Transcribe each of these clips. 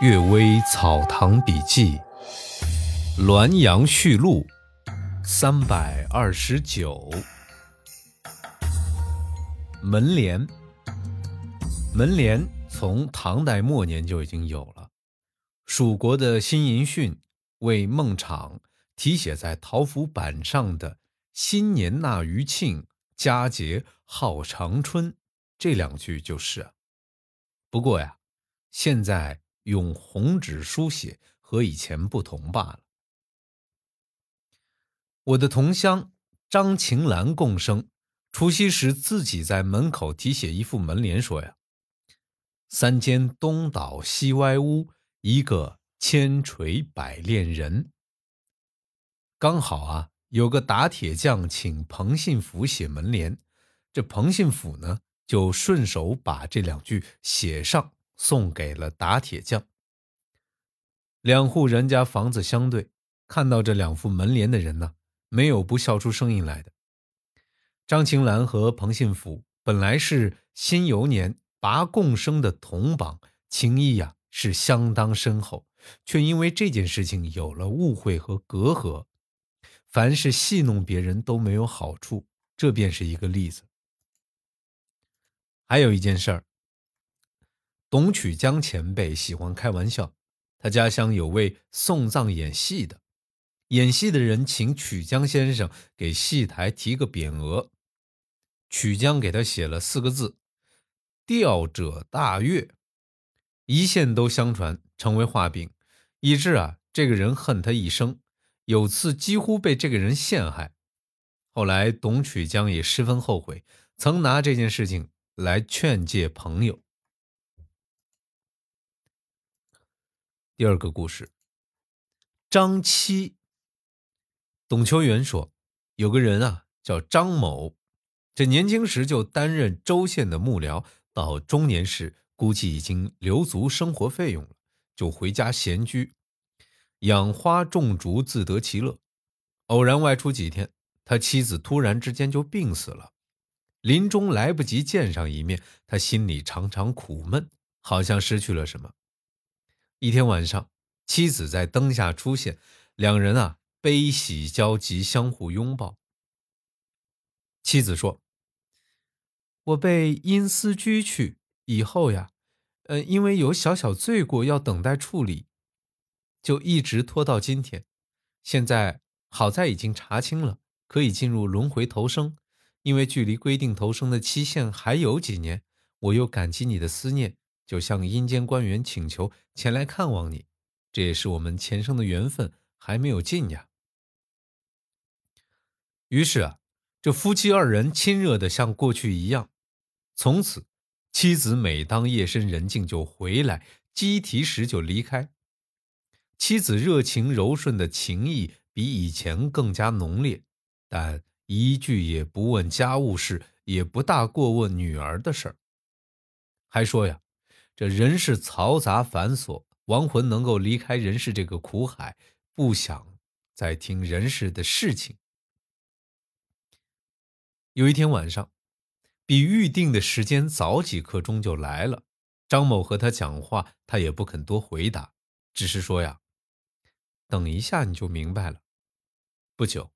《岳微草堂笔记》滦阳序录三百二十九。门帘，门帘从唐代末年就已经有了。蜀国的辛寅训为孟昶题写在桃符板上的“新年纳余庆，佳节号长春”这两句就是。不过呀，现在。用红纸书写和以前不同罢了。我的同乡张晴兰共生，除夕时自己在门口题写一副门联，说呀：“三间东倒西歪屋，一个千锤百炼人。”刚好啊，有个打铁匠请彭信甫写门联，这彭信甫呢就顺手把这两句写上。送给了打铁匠。两户人家房子相对，看到这两副门帘的人呢，没有不笑出声音来的。张晴兰和彭信甫本来是辛酉年拔贡生的同榜，情谊呀是相当深厚，却因为这件事情有了误会和隔阂。凡是戏弄别人都没有好处，这便是一个例子。还有一件事儿。董曲江前辈喜欢开玩笑，他家乡有位送葬演戏的，演戏的人请曲江先生给戏台题个匾额，曲江给他写了四个字：“吊者大悦”，一线都相传成为画饼，以致啊这个人恨他一生，有次几乎被这个人陷害。后来董曲江也十分后悔，曾拿这件事情来劝诫朋友。第二个故事，张七。董秋元说，有个人啊叫张某，这年轻时就担任州县的幕僚，到中年时估计已经留足生活费用了，就回家闲居，养花种竹，自得其乐。偶然外出几天，他妻子突然之间就病死了，临终来不及见上一面，他心里常常苦闷，好像失去了什么。一天晚上，妻子在灯下出现，两人啊悲喜交集，相互拥抱。妻子说：“我被阴司拘去以后呀，呃，因为有小小罪过要等待处理，就一直拖到今天。现在好在已经查清了，可以进入轮回投生。因为距离规定投生的期限还有几年，我又感激你的思念。”就向阴间官员请求前来看望你，这也是我们前生的缘分还没有尽呀。于是啊，这夫妻二人亲热的像过去一样。从此，妻子每当夜深人静就回来，鸡啼时就离开。妻子热情柔顺的情谊比以前更加浓烈，但一句也不问家务事，也不大过问女儿的事儿，还说呀。这人世嘈杂繁琐，亡魂能够离开人世这个苦海，不想再听人世的事情。有一天晚上，比预定的时间早几刻钟就来了。张某和他讲话，他也不肯多回答，只是说呀：“等一下你就明白了。”不久，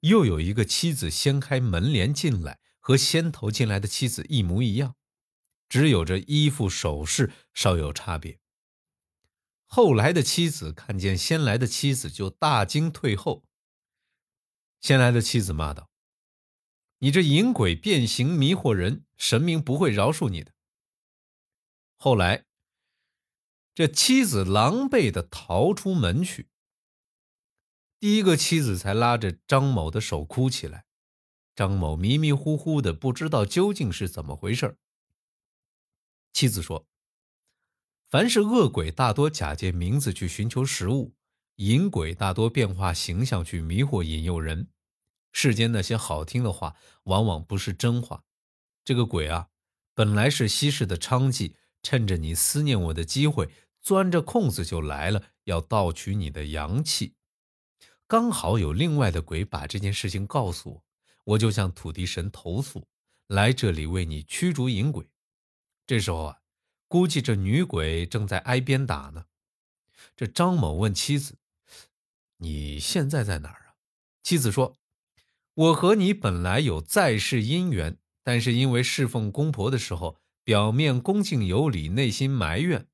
又有一个妻子掀开门帘进来，和先头进来的妻子一模一样。只有这衣服首饰稍有差别。后来的妻子看见先来的妻子，就大惊退后。先来的妻子骂道：“你这淫鬼变形迷惑人，神明不会饶恕你的。”后来，这妻子狼狈的逃出门去。第一个妻子才拉着张某的手哭起来。张某迷迷糊糊的，不知道究竟是怎么回事妻子说：“凡是恶鬼，大多假借名字去寻求食物；淫鬼大多变化形象去迷惑引诱人。世间那些好听的话，往往不是真话。这个鬼啊，本来是稀世的娼妓，趁着你思念我的机会，钻着空子就来了，要盗取你的阳气。刚好有另外的鬼把这件事情告诉我，我就向土地神投诉，来这里为你驱逐淫鬼。”这时候啊，估计这女鬼正在挨鞭打呢。这张某问妻子：“你现在在哪儿啊？”妻子说：“我和你本来有在世姻缘，但是因为侍奉公婆的时候，表面恭敬有礼，内心埋怨。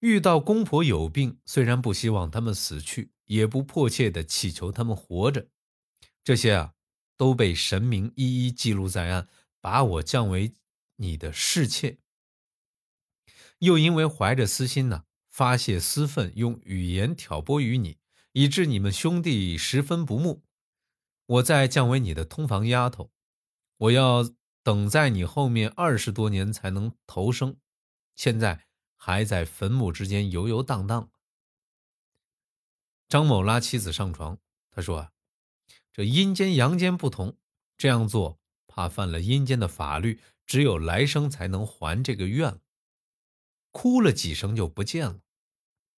遇到公婆有病，虽然不希望他们死去，也不迫切的祈求他们活着。这些啊，都被神明一一记录在案，把我降为你的侍妾。又因为怀着私心呢。”发泄私愤，用语言挑拨于你，以致你们兄弟十分不睦。我再降为你的通房丫头，我要等在你后面二十多年才能投生，现在还在坟墓之间游游荡荡。张某拉妻子上床，他说：“啊，这阴间阳间不同，这样做怕犯了阴间的法律，只有来生才能还这个愿。”哭了几声就不见了。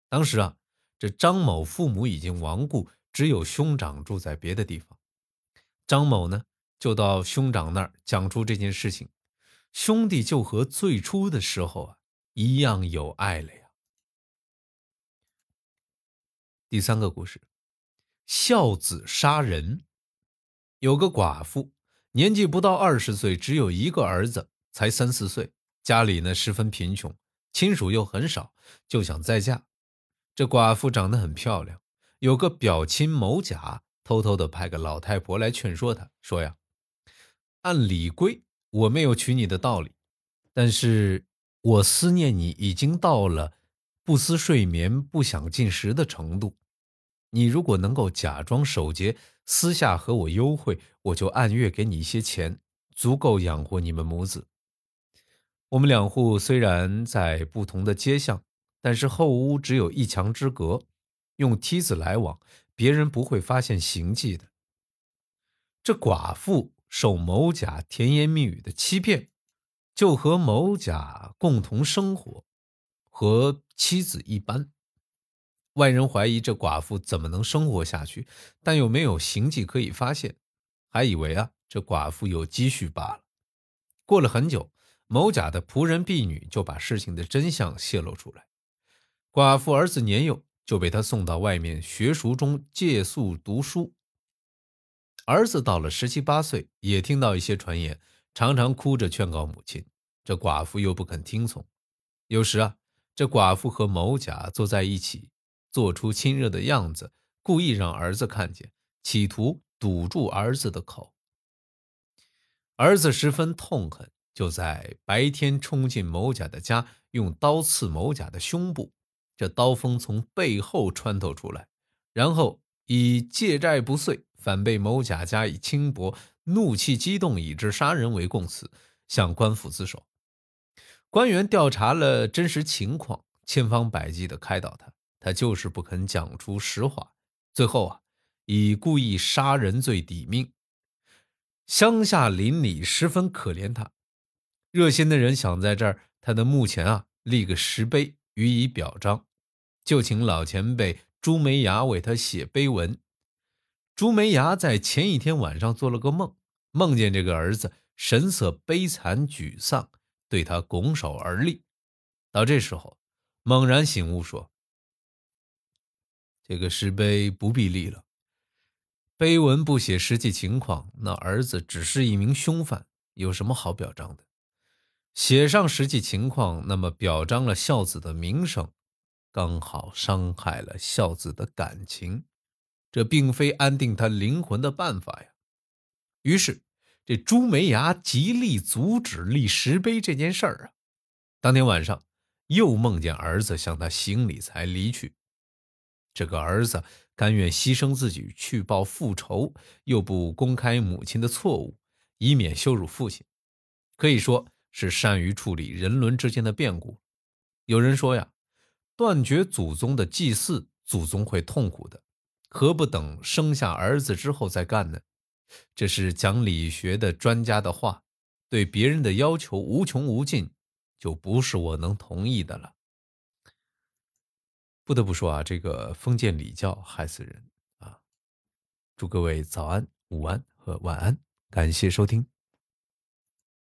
当时啊，这张某父母已经亡故，只有兄长住在别的地方。张某呢，就到兄长那儿讲出这件事情，兄弟就和最初的时候啊一样有爱了呀。第三个故事，孝子杀人。有个寡妇，年纪不到二十岁，只有一个儿子，才三四岁，家里呢十分贫穷。亲属又很少，就想再嫁。这寡妇长得很漂亮，有个表亲某甲偷偷的派个老太婆来劝说她，说呀：“按礼规，我没有娶你的道理，但是我思念你已经到了不思睡眠、不想进食的程度。你如果能够假装守节，私下和我幽会，我就按月给你一些钱，足够养活你们母子。”我们两户虽然在不同的街巷，但是后屋只有一墙之隔，用梯子来往，别人不会发现行迹的。这寡妇受某甲甜言蜜语的欺骗，就和某甲共同生活，和妻子一般。外人怀疑这寡妇怎么能生活下去，但又没有行迹可以发现，还以为啊这寡妇有积蓄罢了。过了很久。某甲的仆人婢女就把事情的真相泄露出来。寡妇儿子年幼，就被他送到外面学塾中借宿读书。儿子到了十七八岁，也听到一些传言，常常哭着劝告母亲。这寡妇又不肯听从。有时啊，这寡妇和某甲坐在一起，做出亲热的样子，故意让儿子看见，企图堵住儿子的口。儿子十分痛恨。就在白天冲进某甲的家，用刀刺某甲的胸部，这刀锋从背后穿透出来，然后以借债不遂，反被某甲加以轻薄，怒气激动，以致杀人为供词，向官府自首。官员调查了真实情况，千方百计的开导他，他就是不肯讲出实话，最后啊，以故意杀人罪抵命。乡下邻里十分可怜他。热心的人想在这儿他的墓前啊立个石碑予以表彰，就请老前辈朱梅芽为他写碑文。朱梅芽在前一天晚上做了个梦，梦见这个儿子神色悲惨沮丧，对他拱手而立。到这时候，猛然醒悟说：“这个石碑不必立了，碑文不写实际情况，那儿子只是一名凶犯，有什么好表彰的？”写上实际情况，那么表彰了孝子的名声，刚好伤害了孝子的感情，这并非安定他灵魂的办法呀。于是，这朱梅牙极力阻止立石碑这件事儿啊。当天晚上，又梦见儿子向他行礼才离去。这个儿子甘愿牺牲自己去报复仇，又不公开母亲的错误，以免羞辱父亲，可以说。是善于处理人伦之间的变故。有人说呀，断绝祖宗的祭祀，祖宗会痛苦的，何不等生下儿子之后再干呢？这是讲理学的专家的话。对别人的要求无穷无尽，就不是我能同意的了。不得不说啊，这个封建礼教害死人啊！祝各位早安、午安和晚安，感谢收听。